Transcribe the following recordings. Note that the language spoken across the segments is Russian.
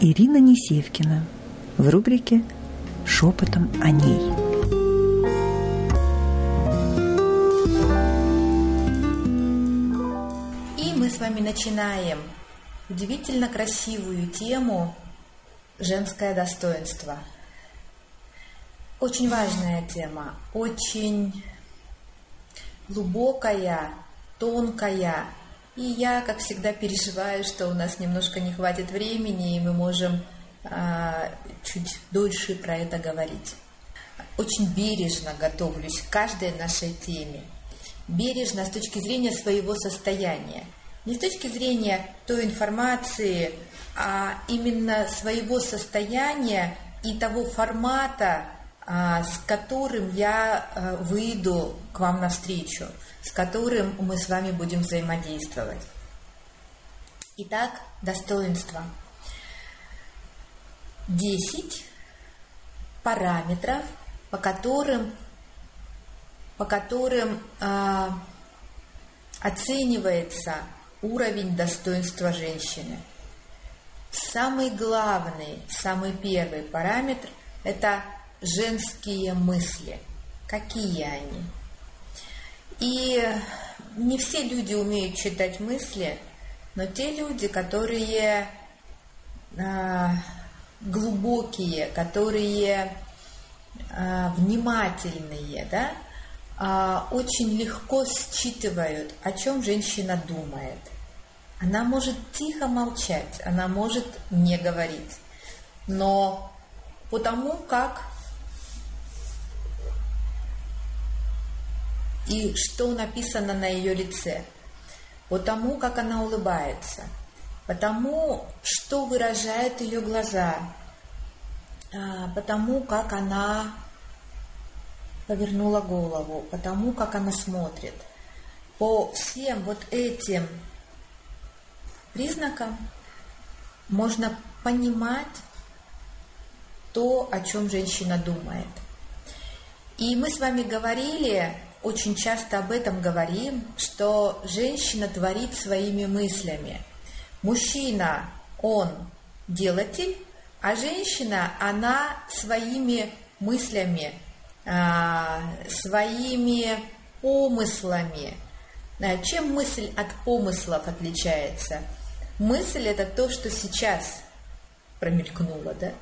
Ирина Несевкина в рубрике «Шепотом о ней». И мы с вами начинаем удивительно красивую тему «Женское достоинство». Очень важная тема, очень глубокая, тонкая. И я, как всегда, переживаю, что у нас немножко не хватит времени, и мы можем а, чуть дольше про это говорить. Очень бережно готовлюсь к каждой нашей теме. Бережно с точки зрения своего состояния. Не с точки зрения той информации, а именно своего состояния и того формата, а, с которым я а, выйду к вам навстречу, с которым мы с вами будем взаимодействовать. Итак, достоинство. Десять параметров, по которым, по которым э, оценивается уровень достоинства женщины. Самый главный, самый первый параметр – это женские мысли. Какие они? И не все люди умеют читать мысли, но те люди, которые э, глубокие, которые э, внимательные, да, э, очень легко считывают, о чем женщина думает. Она может тихо молчать, она может не говорить, но потому как и что написано на ее лице, по тому, как она улыбается, по тому, что выражает ее глаза, а, по тому, как она повернула голову, по тому, как она смотрит. По всем вот этим признакам можно понимать то, о чем женщина думает. И мы с вами говорили очень часто об этом говорим, что женщина творит своими мыслями. Мужчина, он делатель, а женщина, она своими мыслями, а, своими помыслами. А чем мысль от помыслов отличается? Мысль – это то, что сейчас промелькнуло, да?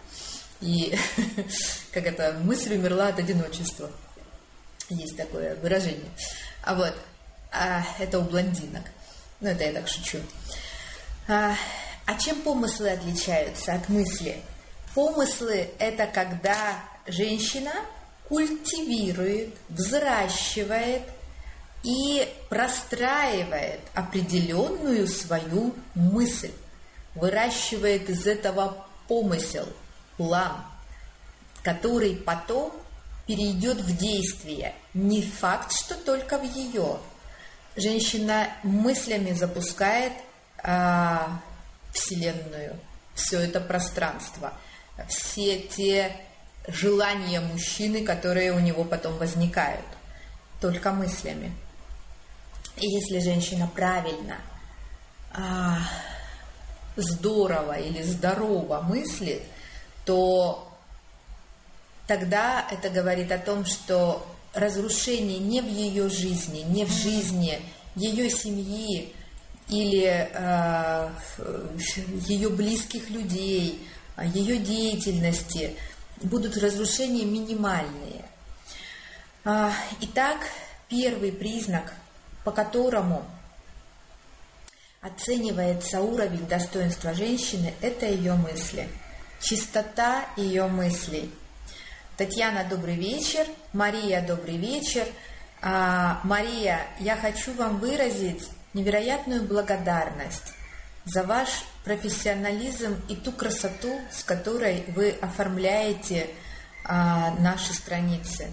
И как это, мысль умерла от одиночества. Есть такое выражение. А вот, а, это у блондинок. Ну, это я так шучу. А, а чем помыслы отличаются от мысли? Помыслы – это когда женщина культивирует, взращивает и простраивает определенную свою мысль, выращивает из этого помысел, план, который потом перейдет в действие. Не факт, что только в ее. Женщина мыслями запускает а, Вселенную, все это пространство, все те желания мужчины, которые у него потом возникают, только мыслями. И если женщина правильно, а, здорово или здорово мыслит, то тогда это говорит о том, что разрушение не в ее жизни, не в жизни ее семьи или э, ее близких людей, ее деятельности будут разрушения минимальные. А, итак, первый признак, по которому оценивается уровень достоинства женщины, это ее мысли, чистота ее мыслей – Татьяна, добрый вечер. Мария, добрый вечер. А, Мария, я хочу вам выразить невероятную благодарность за ваш профессионализм и ту красоту, с которой вы оформляете а, наши страницы.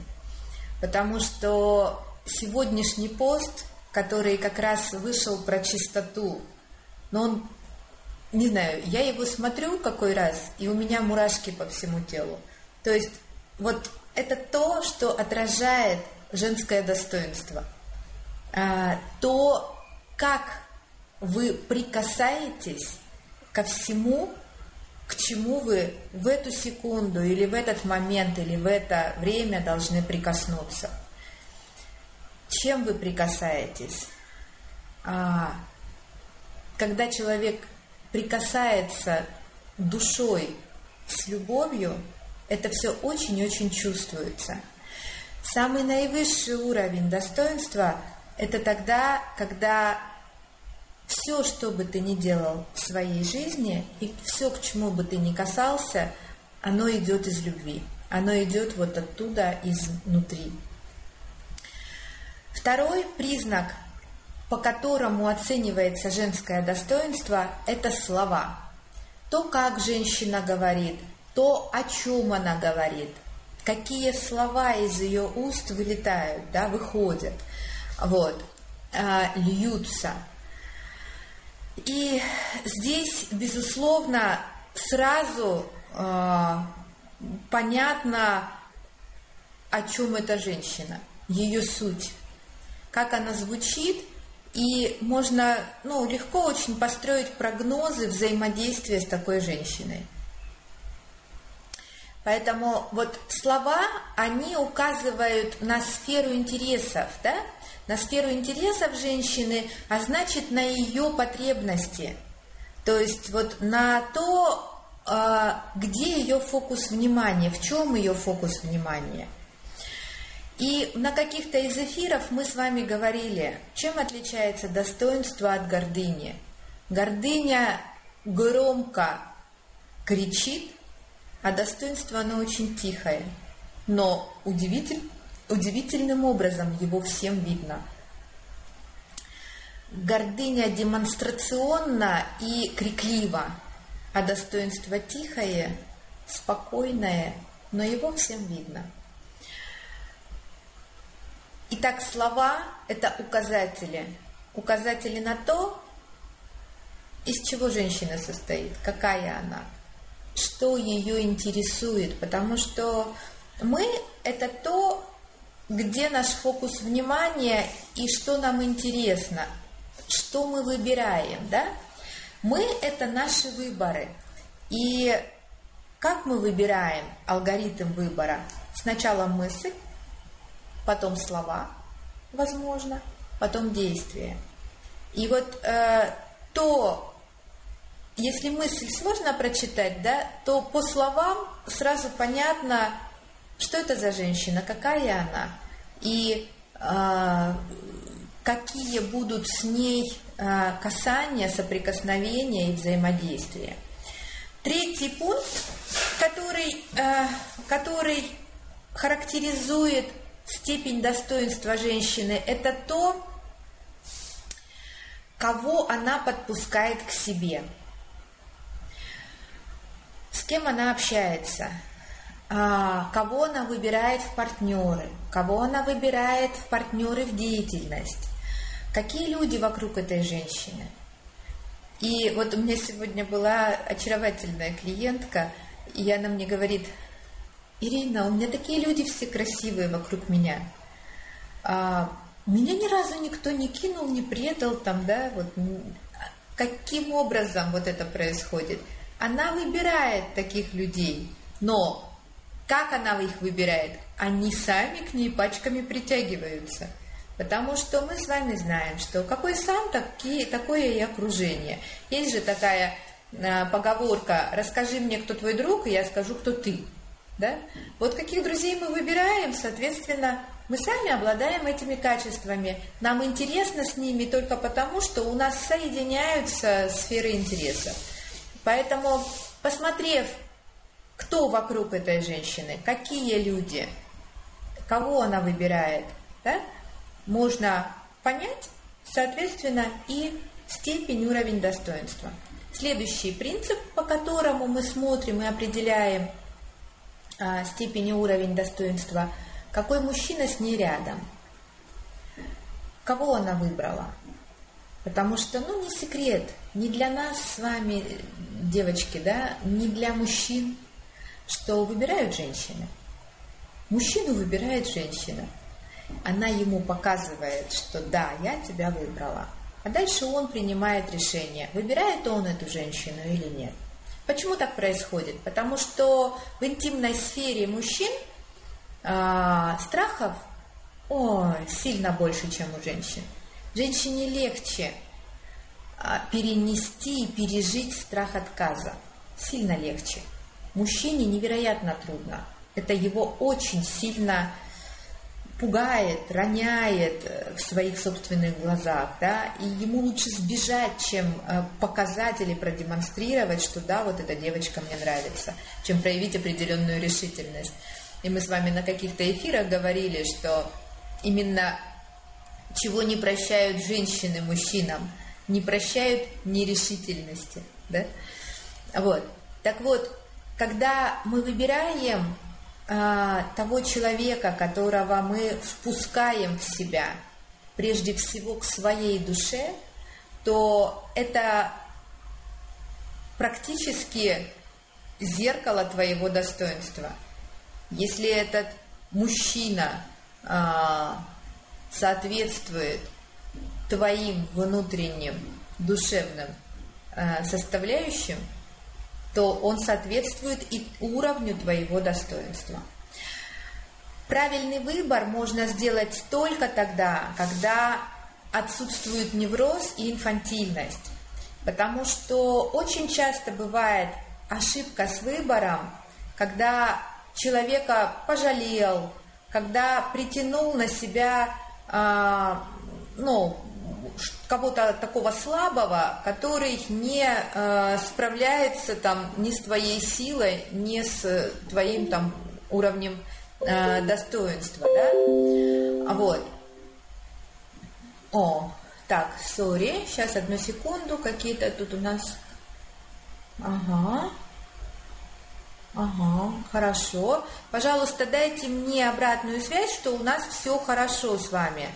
Потому что сегодняшний пост, который как раз вышел про чистоту, но он, не знаю, я его смотрю какой раз, и у меня мурашки по всему телу. То есть вот это то, что отражает женское достоинство. А, то, как вы прикасаетесь ко всему, к чему вы в эту секунду или в этот момент или в это время должны прикоснуться. Чем вы прикасаетесь? А, когда человек прикасается душой с любовью, это все очень-очень чувствуется. Самый наивысший уровень достоинства – это тогда, когда все, что бы ты ни делал в своей жизни, и все, к чему бы ты ни касался, оно идет из любви. Оно идет вот оттуда, изнутри. Второй признак, по которому оценивается женское достоинство, это слова. То, как женщина говорит, то, о чем она говорит, какие слова из ее уст вылетают, да, выходят, вот, э, льются. И здесь, безусловно, сразу э, понятно, о чем эта женщина, ее суть, как она звучит, и можно ну, легко очень построить прогнозы взаимодействия с такой женщиной. Поэтому вот слова, они указывают на сферу интересов, да? на сферу интересов женщины, а значит на ее потребности. То есть вот на то, а, где ее фокус внимания, в чем ее фокус внимания. И на каких-то из эфиров мы с вами говорили, чем отличается достоинство от гордыни. Гордыня громко кричит, а достоинство оно очень тихое. Но удивитель, удивительным образом его всем видно. Гордыня демонстрационна и криклива, а достоинство тихое, спокойное, но его всем видно. Итак, слова – это указатели. Указатели на то, из чего женщина состоит, какая она – что ее интересует, потому что мы – это то, где наш фокус внимания и что нам интересно, что мы выбираем, да? Мы – это наши выборы. И как мы выбираем алгоритм выбора? Сначала мысль, потом слова, возможно, потом действие. И вот э, то, если мысль сложно прочитать, да, то по словам сразу понятно, что это за женщина, какая она, и э, какие будут с ней э, касания, соприкосновения и взаимодействия. Третий пункт, который, э, который характеризует степень достоинства женщины, это то, кого она подпускает к себе – с кем она общается, а, кого она выбирает в партнеры, кого она выбирает в партнеры в деятельность, какие люди вокруг этой женщины. И вот у меня сегодня была очаровательная клиентка, и она мне говорит, Ирина, у меня такие люди все красивые вокруг меня. А, меня ни разу никто не кинул, не предал там, да, вот каким образом вот это происходит – она выбирает таких людей, но как она их выбирает? Они сами к ней пачками притягиваются. Потому что мы с вами знаем, что какой сам, такие, такое и окружение. Есть же такая э, поговорка «расскажи мне, кто твой друг, и я скажу, кто ты». Да? Вот каких друзей мы выбираем, соответственно, мы сами обладаем этими качествами. Нам интересно с ними только потому, что у нас соединяются сферы интересов. Поэтому, посмотрев, кто вокруг этой женщины, какие люди, кого она выбирает, да, можно понять, соответственно, и степень, уровень достоинства. Следующий принцип, по которому мы смотрим и определяем а, степень и уровень достоинства, какой мужчина с ней рядом, кого она выбрала. Потому что, ну, не секрет, не для нас с вами, девочки, да, не для мужчин, что выбирают женщины. Мужчину выбирает женщина. Она ему показывает, что да, я тебя выбрала. А дальше он принимает решение, выбирает он эту женщину или нет. Почему так происходит? Потому что в интимной сфере мужчин э, страхов ой, сильно больше, чем у женщин. Женщине легче э, перенести и пережить страх отказа. Сильно легче. Мужчине невероятно трудно. Это его очень сильно пугает, роняет э, в своих собственных глазах, да, и ему лучше сбежать, чем э, показать или продемонстрировать, что да, вот эта девочка мне нравится, чем проявить определенную решительность. И мы с вами на каких-то эфирах говорили, что именно чего не прощают женщины мужчинам, не прощают нерешительности, да? Вот. Так вот, когда мы выбираем а, того человека, которого мы впускаем в себя, прежде всего к своей душе, то это практически зеркало твоего достоинства. Если этот мужчина а, соответствует твоим внутренним душевным а, составляющим, то он соответствует и уровню твоего достоинства. Правильный выбор можно сделать только тогда, когда отсутствует невроз и инфантильность. Потому что очень часто бывает ошибка с выбором, когда человека пожалел, когда притянул на себя ну, кого-то такого слабого, который не э, справляется там ни с твоей силой, ни с твоим там уровнем э, достоинства, да? Вот. О, так, сори, сейчас одну секунду, какие-то тут у нас... Ага. Ага, хорошо. Пожалуйста, дайте мне обратную связь, что у нас все хорошо с вами.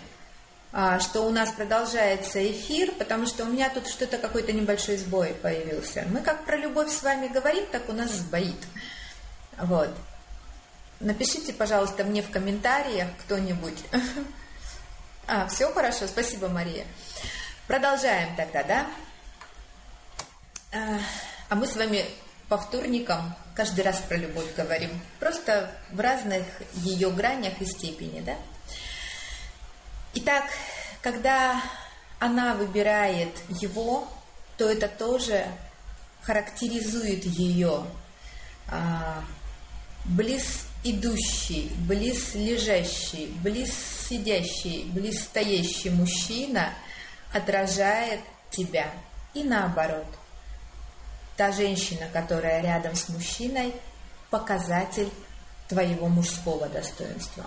А, что у нас продолжается эфир, потому что у меня тут что-то какой-то небольшой сбой появился. Мы как про любовь с вами говорим, так у нас сбоит. Вот. Напишите, пожалуйста, мне в комментариях кто-нибудь. А, все хорошо, спасибо, Мария. Продолжаем тогда, да? А, а мы с вами по вторникам каждый раз про любовь говорим. Просто в разных ее гранях и степени, да? Итак, когда она выбирает его, то это тоже характеризует ее а, близ идущий, близ лежащий, близ сидящий, близ стоящий мужчина отражает тебя. И наоборот. Та женщина, которая рядом с мужчиной, показатель твоего мужского достоинства.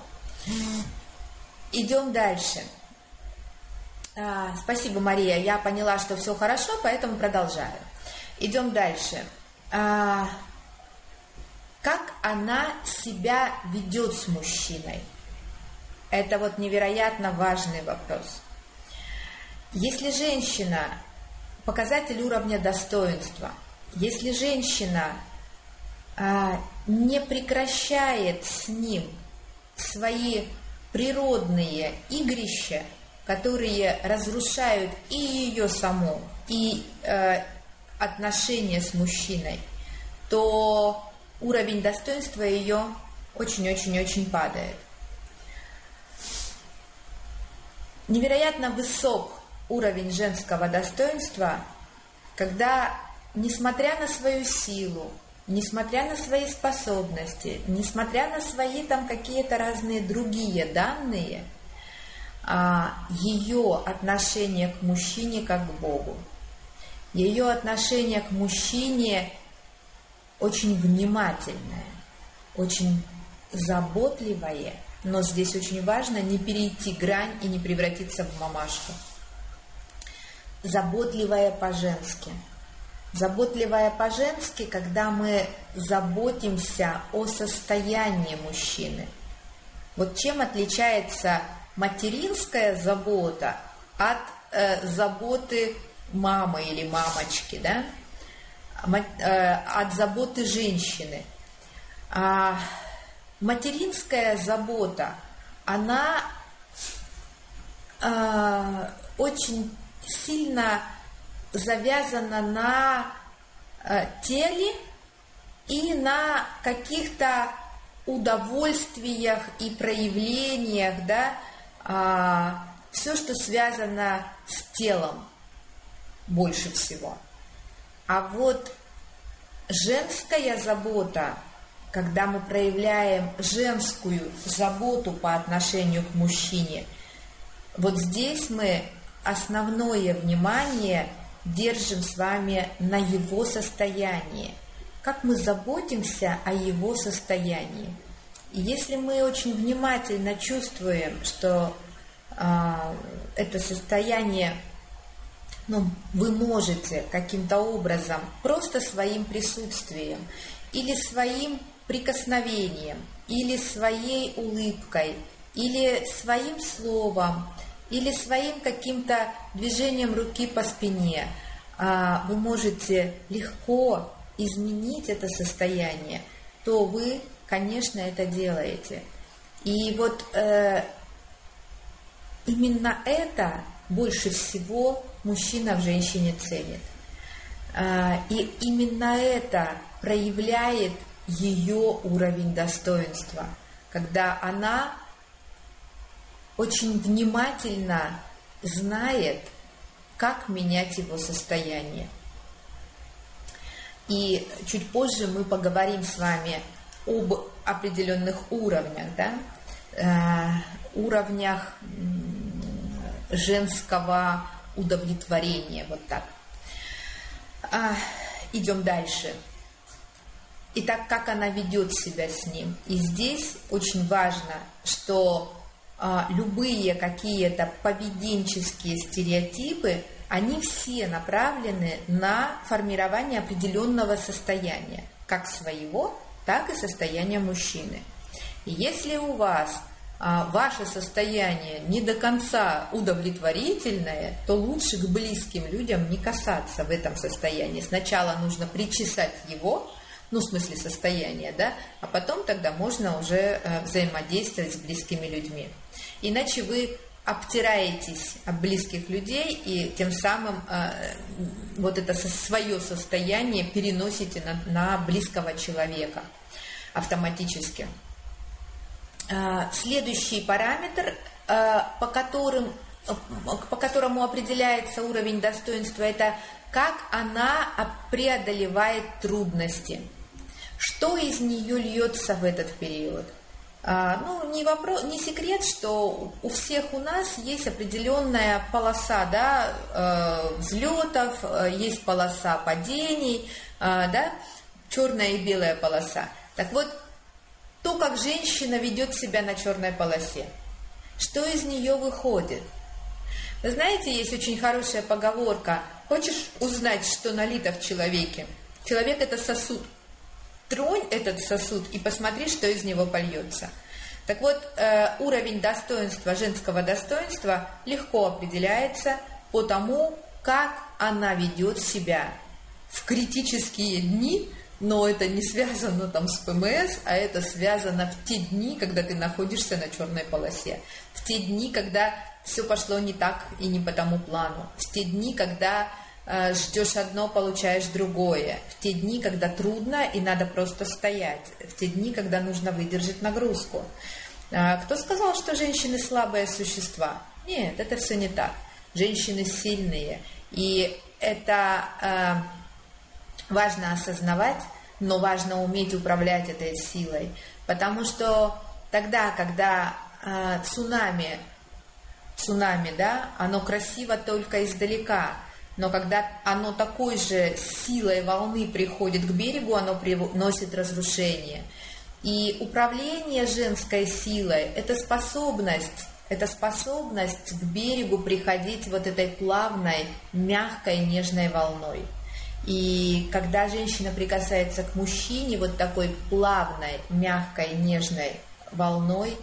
Идем дальше. А, спасибо, Мария. Я поняла, что все хорошо, поэтому продолжаю. Идем дальше. А, как она себя ведет с мужчиной? Это вот невероятно важный вопрос. Если женщина показатель уровня достоинства, если женщина а, не прекращает с ним свои природные игрища, которые разрушают и ее саму, и э, отношения с мужчиной, то уровень достоинства ее очень-очень-очень падает. Невероятно высок уровень женского достоинства, когда, несмотря на свою силу, несмотря на свои способности, несмотря на свои там какие-то разные другие данные, а, ее отношение к мужчине как к Богу, ее отношение к мужчине очень внимательное, очень заботливое, но здесь очень важно не перейти грань и не превратиться в мамашку. Заботливая по-женски – Заботливая по-женски, когда мы заботимся о состоянии мужчины. Вот чем отличается материнская забота от э, заботы мамы или мамочки, да? Э, от заботы женщины. А материнская забота, она э, очень сильно завязана на э, теле и на каких-то удовольствиях и проявлениях, да, а, все, что связано с телом больше всего. А вот женская забота, когда мы проявляем женскую заботу по отношению к мужчине, вот здесь мы основное внимание держим с вами на его состоянии, как мы заботимся о его состоянии. И если мы очень внимательно чувствуем, что э, это состояние, ну, вы можете каким-то образом просто своим присутствием или своим прикосновением, или своей улыбкой, или своим словом, или своим каким-то движением руки по спине, а, вы можете легко изменить это состояние, то вы, конечно, это делаете. И вот э, именно это больше всего мужчина в женщине ценит. Э, и именно это проявляет ее уровень достоинства, когда она очень внимательно знает, как менять его состояние. И чуть позже мы поговорим с вами об определенных уровнях, да, э, уровнях женского удовлетворения, вот так. А, идем дальше. Итак, как она ведет себя с ним. И здесь очень важно, что любые какие-то поведенческие стереотипы, они все направлены на формирование определенного состояния, как своего, так и состояния мужчины. Если у вас а, ваше состояние не до конца удовлетворительное, то лучше к близким людям не касаться в этом состоянии. Сначала нужно причесать его, ну, в смысле состояния, да, а потом тогда можно уже э, взаимодействовать с близкими людьми. Иначе вы обтираетесь об близких людей и тем самым э, вот это свое состояние переносите на, на близкого человека автоматически. Э, следующий параметр, э, по, которым, по которому определяется уровень достоинства, это как она преодолевает трудности. Что из нее льется в этот период? А, ну, не, вопрос, не секрет, что у всех у нас есть определенная полоса да, э, взлетов, э, есть полоса падений, э, да, черная и белая полоса. Так вот, то, как женщина ведет себя на черной полосе, что из нее выходит. Вы знаете, есть очень хорошая поговорка. Хочешь узнать, что налито в человеке? Человек – это сосуд – Тронь этот сосуд и посмотри, что из него польется. Так вот, э, уровень достоинства, женского достоинства легко определяется по тому, как она ведет себя. В критические дни, но это не связано там с ПМС, а это связано в те дни, когда ты находишься на черной полосе, в те дни, когда все пошло не так и не по тому плану, в те дни, когда ждешь одно, получаешь другое. В те дни, когда трудно и надо просто стоять. В те дни, когда нужно выдержать нагрузку. Э, кто сказал, что женщины слабые существа? Нет, это все не так. Женщины сильные. И это э, важно осознавать, но важно уметь управлять этой силой. Потому что тогда, когда э, цунами, цунами, да, оно красиво только издалека, но когда оно такой же силой волны приходит к берегу, оно приносит разрушение. И управление женской силой – это способность, это способность к берегу приходить вот этой плавной, мягкой, нежной волной. И когда женщина прикасается к мужчине вот такой плавной, мягкой, нежной волной,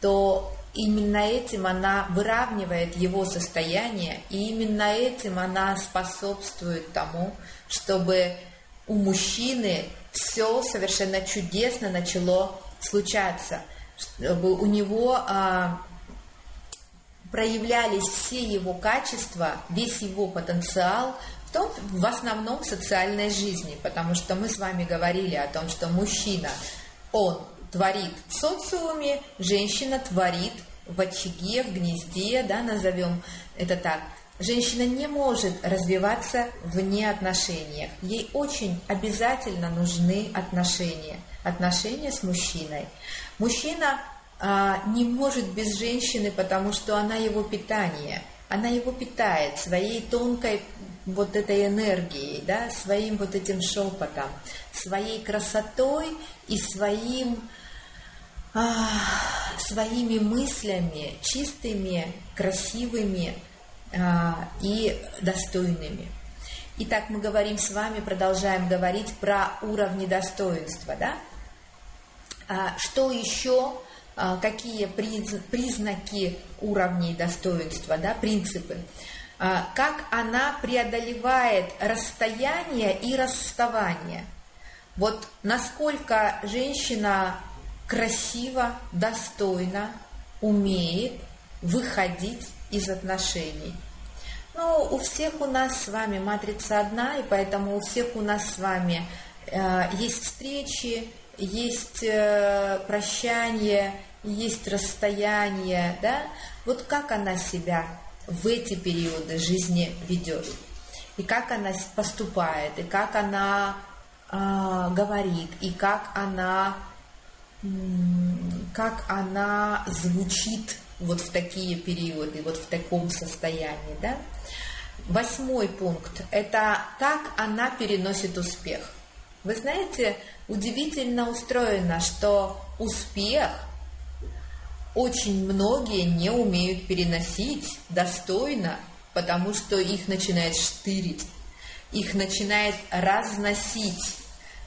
то Именно этим она выравнивает его состояние, и именно этим она способствует тому, чтобы у мужчины все совершенно чудесно начало случаться, чтобы у него а, проявлялись все его качества, весь его потенциал В, том, в основном в социальной жизни, потому что мы с вами говорили о том, что мужчина, он творит в социуме, женщина творит в очаге, в гнезде, да, назовем это так. Женщина не может развиваться вне отношениях. Ей очень обязательно нужны отношения. Отношения с мужчиной. Мужчина а, не может без женщины, потому что она его питание. Она его питает своей тонкой вот этой энергией, да, своим вот этим шепотом, своей красотой и своим а, своими мыслями чистыми, красивыми а, и достойными. Итак, мы говорим с вами, продолжаем говорить про уровни достоинства, да? А, что еще, какие признаки уровней достоинства, да, принципы? Как она преодолевает расстояние и расставание. Вот насколько женщина красиво, достойно умеет выходить из отношений. Ну, у всех у нас с вами матрица одна, и поэтому у всех у нас с вами э, есть встречи, есть э, прощание, есть расстояние, да? Вот как она себя в эти периоды жизни ведет, и как она поступает, и как она э, говорит, и как она, как она звучит вот в такие периоды, вот в таком состоянии, да. Восьмой пункт – это как она переносит успех. Вы знаете, удивительно устроено, что успех очень многие не умеют переносить достойно, потому что их начинает штырить, их начинает разносить.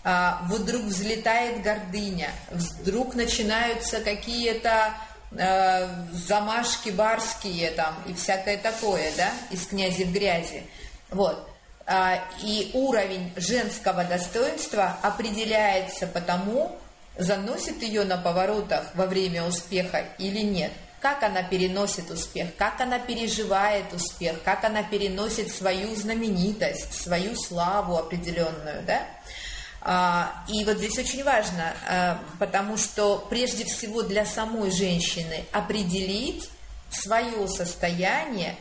А, вдруг взлетает гордыня, вдруг начинаются какие-то э, замашки барские там и всякое такое, да, из князи в грязи. Вот. А, и уровень женского достоинства определяется по тому, заносит ее на поворотах во время успеха или нет. Как она переносит успех, как она переживает успех, как она переносит свою знаменитость, свою славу определенную, да? А, и вот здесь очень важно, а, потому что прежде всего для самой женщины определить свое состояние,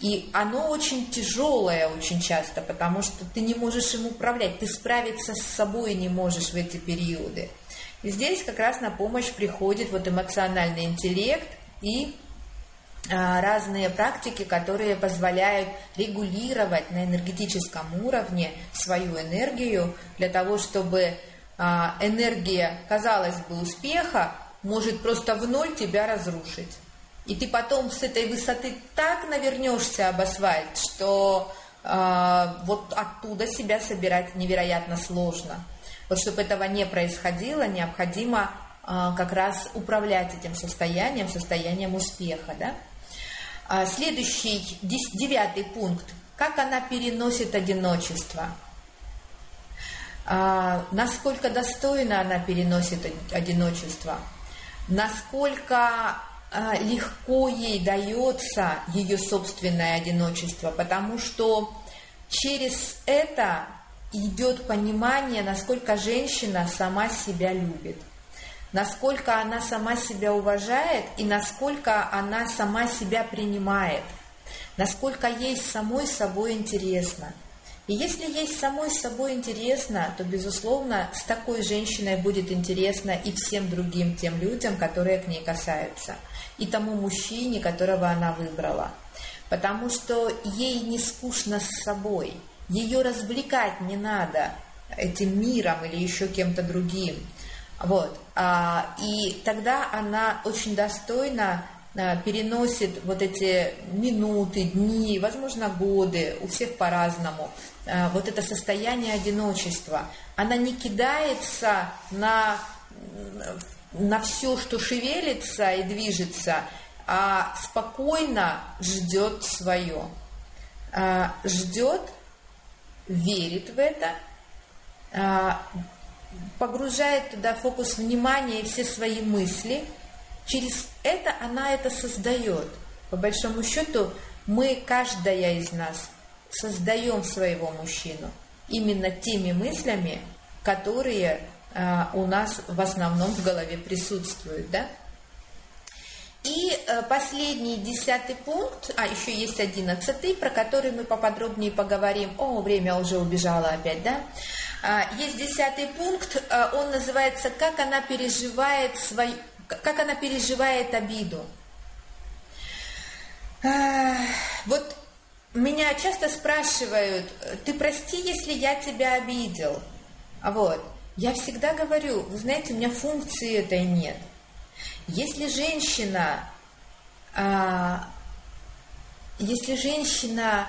и оно очень тяжелое очень часто, потому что ты не можешь им управлять, ты справиться с собой не можешь в эти периоды. И здесь как раз на помощь приходит вот эмоциональный интеллект и разные практики, которые позволяют регулировать на энергетическом уровне свою энергию для того, чтобы а, энергия, казалось бы, успеха может просто в ноль тебя разрушить. И ты потом с этой высоты так навернешься об асфальт, что э, вот оттуда себя собирать невероятно сложно. Вот чтобы этого не происходило, необходимо э, как раз управлять этим состоянием, состоянием успеха. Да? А следующий, девятый пункт. Как она переносит одиночество? А, насколько достойно она переносит одиночество? Насколько а, легко ей дается ее собственное одиночество? Потому что через это идет понимание, насколько женщина сама себя любит насколько она сама себя уважает и насколько она сама себя принимает, насколько ей самой собой интересно. И если ей самой собой интересно, то, безусловно, с такой женщиной будет интересно и всем другим тем людям, которые к ней касаются, и тому мужчине, которого она выбрала. Потому что ей не скучно с собой, ее развлекать не надо этим миром или еще кем-то другим. Вот. А, и тогда она очень достойно а, переносит вот эти минуты, дни, возможно, годы, у всех по-разному, а, вот это состояние одиночества. Она не кидается на, на все, что шевелится и движется, а спокойно ждет свое. Ждет, верит в это, погружает туда фокус внимания и все свои мысли. Через это она это создает. По большому счету, мы, каждая из нас, создаем своего мужчину именно теми мыслями, которые а, у нас в основном в голове присутствуют, да? И э, последний десятый пункт, а еще есть одиннадцатый, про который мы поподробнее поговорим. О, время уже убежало опять, да? А, есть десятый пункт, э, он называется «Как она переживает свою, как она переживает обиду». А, вот меня часто спрашивают, ты прости, если я тебя обидел. А вот, я всегда говорю, вы знаете, у меня функции этой нет. Если женщина, а, если женщина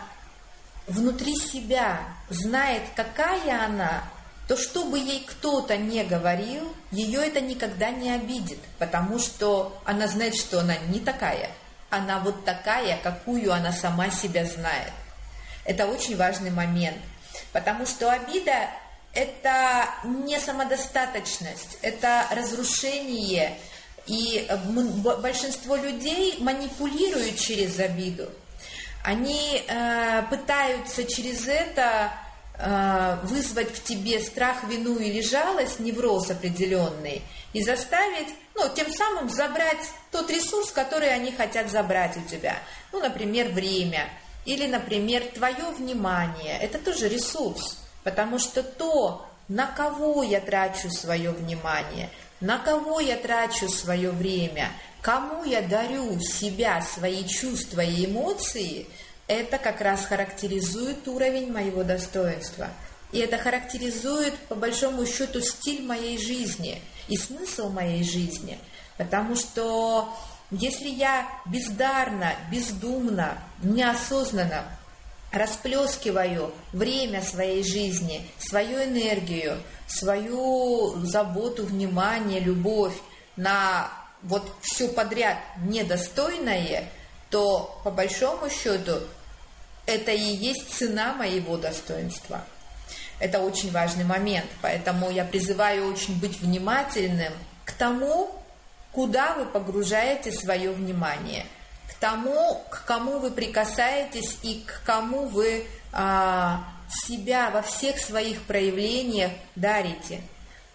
внутри себя знает, какая она, то что бы ей кто-то не говорил, ее это никогда не обидит, потому что она знает, что она не такая – она вот такая, какую она сама себя знает. Это очень важный момент, потому что обида – это не самодостаточность, это разрушение, и большинство людей манипулируют через обиду. Они э, пытаются через это э, вызвать в тебе страх, вину или жалость, невроз определенный, и заставить ну, тем самым забрать тот ресурс, который они хотят забрать у тебя. Ну, например, время или, например, твое внимание. Это тоже ресурс, потому что то, на кого я трачу свое внимание, на кого я трачу свое время, кому я дарю себя, свои чувства и эмоции, это как раз характеризует уровень моего достоинства. И это характеризует, по большому счету, стиль моей жизни – и смысл моей жизни. Потому что если я бездарно, бездумно, неосознанно расплескиваю время своей жизни, свою энергию, свою заботу, внимание, любовь на вот все подряд недостойное, то по большому счету это и есть цена моего достоинства. Это очень важный момент, поэтому я призываю очень быть внимательным к тому, куда вы погружаете свое внимание, тому, к кому вы прикасаетесь и к кому вы а, себя во всех своих проявлениях дарите,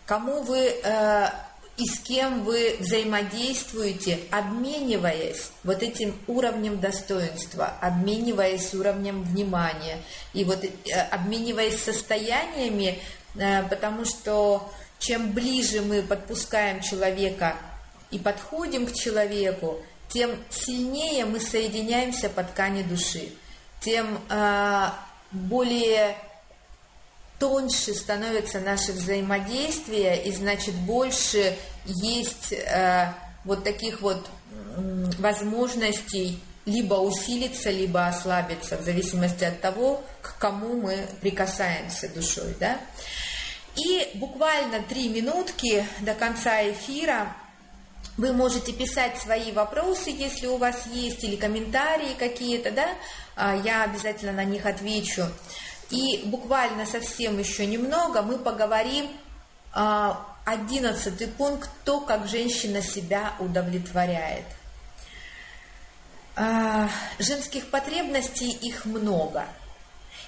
кому вы а, и с кем вы взаимодействуете, обмениваясь вот этим уровнем достоинства, обмениваясь уровнем внимания и вот э, обмениваясь состояниями, э, потому что чем ближе мы подпускаем человека и подходим к человеку, тем сильнее мы соединяемся по ткани души, тем э, более тоньше становится наше взаимодействие, и значит больше есть э, вот таких вот э, возможностей либо усилиться, либо ослабиться, в зависимости от того, к кому мы прикасаемся душой. Да? И буквально три минутки до конца эфира вы можете писать свои вопросы, если у вас есть, или комментарии какие-то, да, а, я обязательно на них отвечу. И буквально совсем еще немного мы поговорим а, одиннадцатый пункт, то, как женщина себя удовлетворяет. А, женских потребностей их много.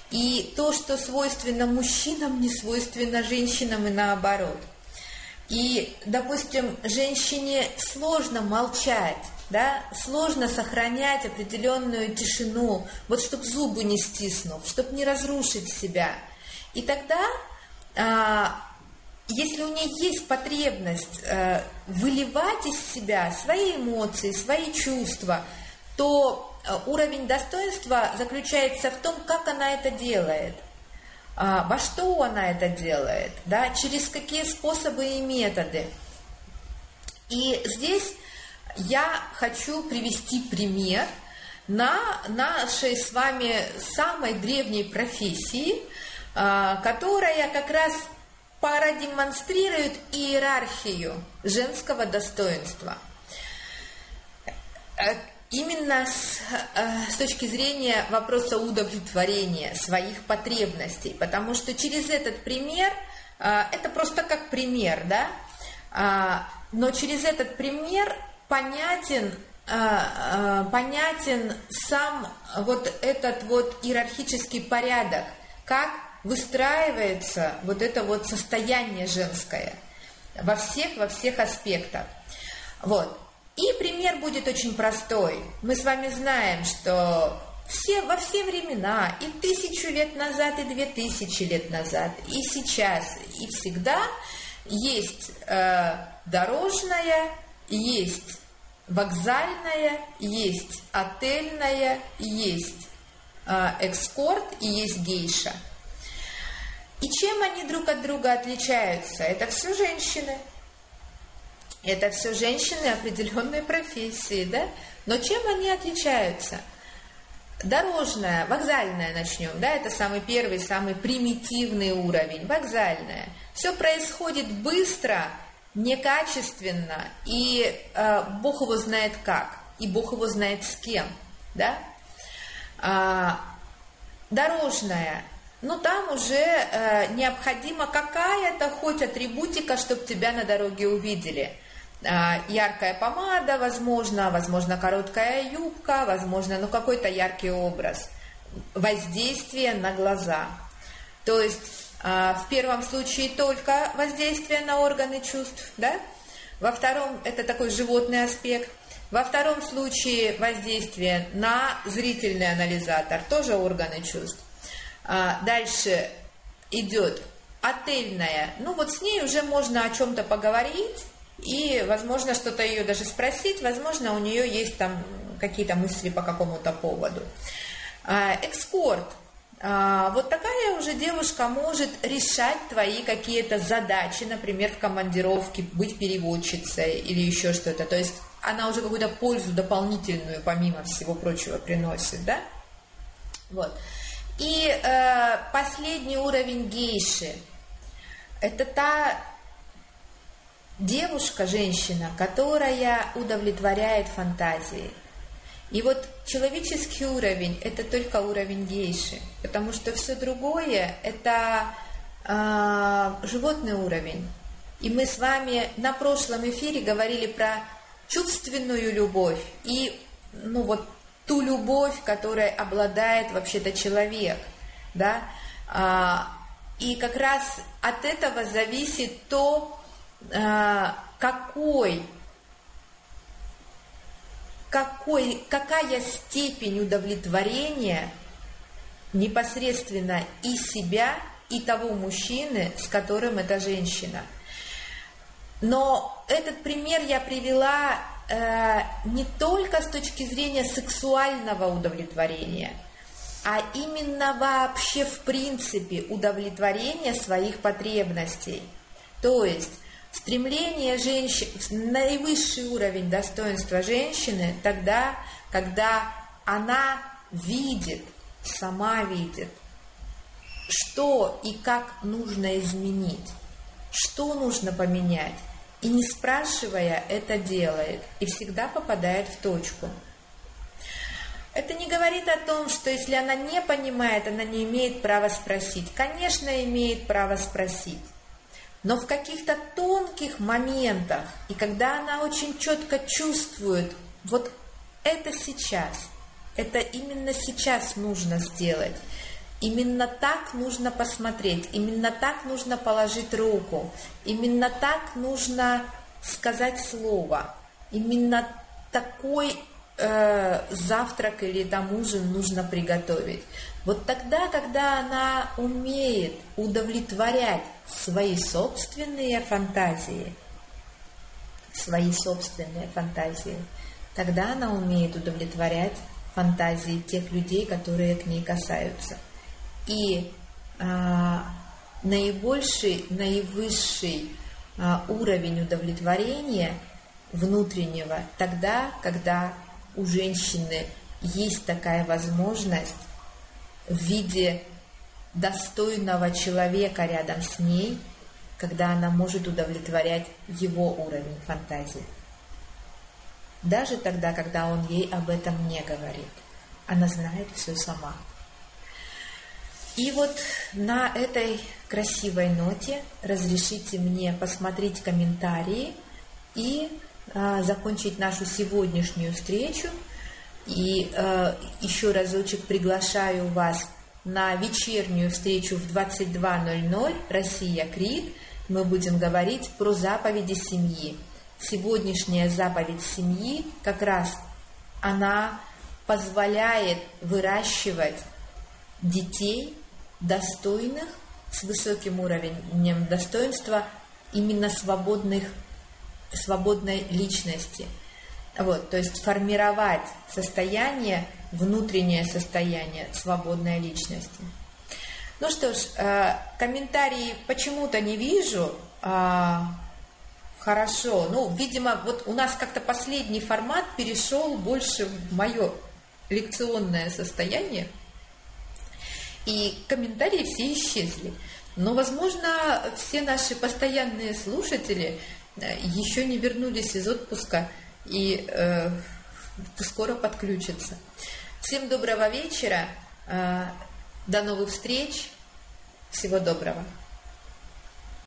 И то, что свойственно мужчинам, не свойственно женщинам и наоборот. И, допустим, женщине сложно молчать, да, сложно сохранять определенную тишину, вот чтобы зубы не стиснув, чтобы не разрушить себя. И тогда, а, если у нее есть потребность а, выливать из себя свои эмоции, свои чувства, то а, уровень достоинства заключается в том, как она это делает. А, во что она это делает, да, через какие способы и методы. И здесь я хочу привести пример на нашей с вами самой древней профессии, а, которая как раз продемонстрирует иерархию женского достоинства. Э, именно с, э, с точки зрения вопроса удовлетворения своих потребностей, потому что через этот пример, э, это просто как пример, да, а, но через этот пример понятен а, понятен сам вот этот вот иерархический порядок, как выстраивается вот это вот состояние женское во всех, во всех аспектах. Вот. И пример будет очень простой. Мы с вами знаем, что все, во все времена, и тысячу лет назад, и две тысячи лет назад, и сейчас, и всегда есть э, дорожная, есть вокзальная, есть отельная, есть э, экскорт и есть гейша. И чем они друг от друга отличаются? Это все женщины. Это все женщины определенной профессии, да? Но чем они отличаются? Дорожная, вокзальная начнем, да, это самый первый, самый примитивный уровень, вокзальная. Все происходит быстро, некачественно, и э, Бог его знает как, и Бог его знает с кем, да. А, дорожная, ну там уже э, необходима какая-то хоть атрибутика, чтобы тебя на дороге увидели – яркая помада, возможно, возможно, короткая юбка, возможно, ну, какой-то яркий образ, воздействие на глаза. То есть а, в первом случае только воздействие на органы чувств, да? Во втором это такой животный аспект. Во втором случае воздействие на зрительный анализатор, тоже органы чувств. А, дальше идет отельная, ну вот с ней уже можно о чем-то поговорить, и, возможно, что-то ее даже спросить, возможно, у нее есть там какие-то мысли по какому-то поводу. А, экскорт. А, вот такая уже девушка может решать твои какие-то задачи, например, в командировке, быть переводчицей или еще что-то. То есть она уже какую-то пользу дополнительную, помимо всего прочего, приносит, да? Вот. И э, последний уровень гейши – это та девушка, женщина, которая удовлетворяет фантазии. И вот человеческий уровень – это только уровень гейши, потому что все другое – это э, животный уровень. И мы с вами на прошлом эфире говорили про чувственную любовь и ну вот ту любовь, которой обладает вообще-то человек, да, а, и как раз от этого зависит то, какой, какой, какая степень удовлетворения непосредственно и себя, и того мужчины, с которым эта женщина. Но этот пример я привела э, не только с точки зрения сексуального удовлетворения, а именно вообще в принципе удовлетворения своих потребностей. То есть Стремление женщин, наивысший уровень достоинства женщины тогда, когда она видит, сама видит, что и как нужно изменить, что нужно поменять. И не спрашивая, это делает и всегда попадает в точку. Это не говорит о том, что если она не понимает, она не имеет права спросить. Конечно, имеет право спросить. Но в каких-то тонких моментах, и когда она очень четко чувствует, вот это сейчас, это именно сейчас нужно сделать, именно так нужно посмотреть, именно так нужно положить руку, именно так нужно сказать слово, именно такой э, завтрак или там ужин нужно приготовить. Вот тогда, когда она умеет удовлетворять свои собственные фантазии, свои собственные фантазии, тогда она умеет удовлетворять фантазии тех людей, которые к ней касаются. И а, наибольший, наивысший а, уровень удовлетворения внутреннего тогда, когда у женщины есть такая возможность в виде достойного человека рядом с ней, когда она может удовлетворять его уровень фантазии. Даже тогда, когда он ей об этом не говорит. Она знает все сама. И вот на этой красивой ноте разрешите мне посмотреть комментарии и закончить нашу сегодняшнюю встречу. И э, еще разочек приглашаю вас на вечернюю встречу в 22.00 «Россия Крит». Мы будем говорить про заповеди семьи. Сегодняшняя заповедь семьи как раз она позволяет выращивать детей достойных, с высоким уровнем достоинства, именно свободных, свободной личности. Вот, то есть формировать состояние, внутреннее состояние свободной личности. Ну что ж, э, комментарии почему-то не вижу. А, хорошо, ну, видимо, вот у нас как-то последний формат перешел больше в мое лекционное состояние, и комментарии все исчезли. Но, возможно, все наши постоянные слушатели еще не вернулись из отпуска и э, скоро подключатся. Всем доброго вечера, э, до новых встреч, всего доброго.